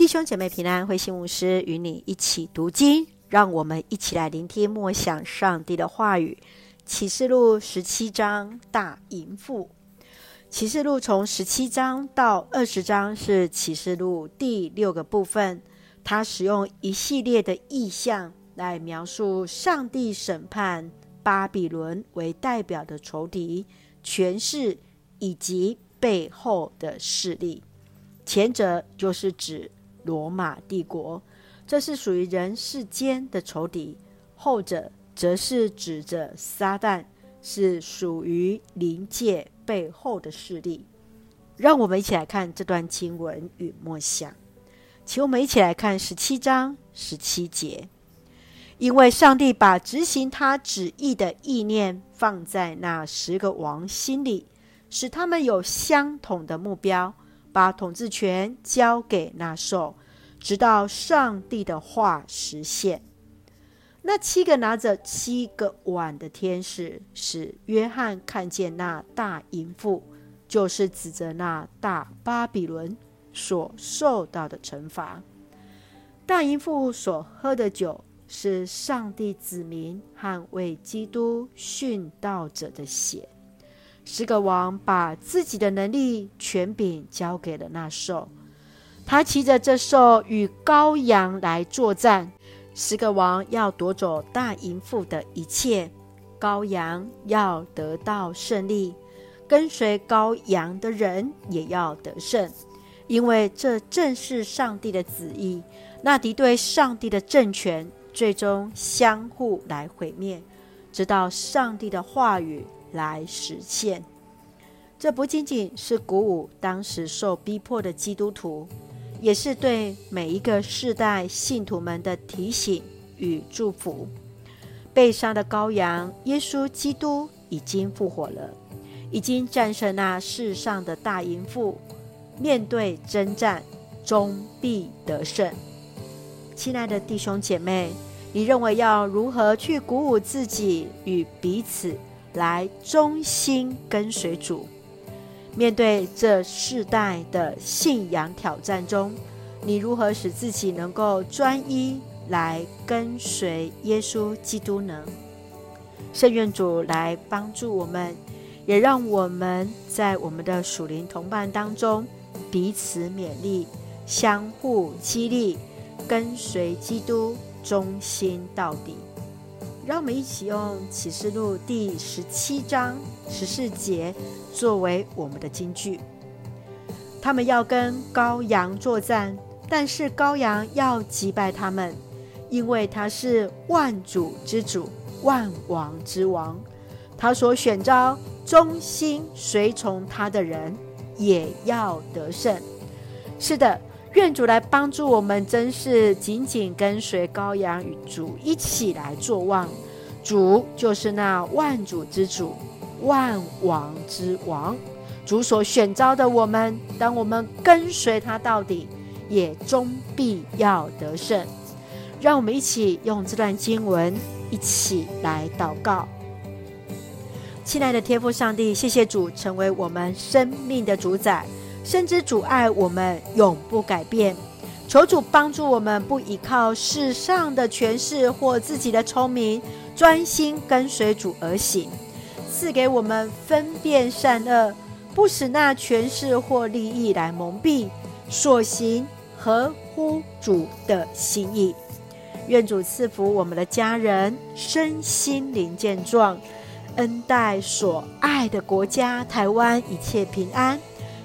弟兄姐妹平安，慧馨牧师与你一起读经，让我们一起来聆听默想上帝的话语。启示录十七章大淫妇。启示录从十七章到二十章是启示录第六个部分，它使用一系列的意象来描述上帝审判巴比伦为代表的仇敌、权势以及背后的势力。前者就是指罗马帝国，这是属于人世间的仇敌；后者则是指着撒旦，是属于灵界背后的势力。让我们一起来看这段经文与默想，请我们一起来看十七章十七节。因为上帝把执行他旨意的意念放在那十个王心里，使他们有相同的目标。把统治权交给那兽，直到上帝的话实现。那七个拿着七个碗的天使，使约翰看见那大淫妇，就是指着那大巴比伦所受到的惩罚。大淫妇所喝的酒，是上帝子民和为基督殉道者的血。十个王把自己的能力、权柄交给了那兽，他骑着这兽与羔羊来作战。十个王要夺走大淫妇的一切，羔羊要得到胜利，跟随羔羊的人也要得胜，因为这正是上帝的旨意。那敌对上帝的政权，最终相互来毁灭，直到上帝的话语。来实现，这不仅仅是鼓舞当时受逼迫的基督徒，也是对每一个世代信徒们的提醒与祝福。被杀的羔羊耶稣基督已经复活了，已经战胜那世上的大淫妇，面对征战，终必得胜。亲爱的弟兄姐妹，你认为要如何去鼓舞自己与彼此？来忠心跟随主，面对这世代的信仰挑战中，你如何使自己能够专一来跟随耶稣基督呢？圣愿主来帮助我们，也让我们在我们的属灵同伴当中彼此勉励，相互激励，跟随基督，忠心到底。让我们一起用启示录第十七章十四节作为我们的金句。他们要跟羔羊作战，但是羔羊要击败他们，因为他是万主之主、万王之王。他所选召忠心随从他的人，也要得胜。是的。愿主来帮助我们，真是紧紧跟随羔羊与主一起来作望。主就是那万主之主、万王之王。主所选召的我们，当我们跟随他到底，也终必要得胜。让我们一起用这段经文一起来祷告。亲爱的天父上帝，谢谢主成为我们生命的主宰。深知阻碍我们永不改变，求主帮助我们不依靠世上的权势或自己的聪明，专心跟随主而行，赐给我们分辨善恶，不使那权势或利益来蒙蔽，所行合乎主的心意。愿主赐福我们的家人身心灵健壮，恩待所爱的国家台湾一切平安。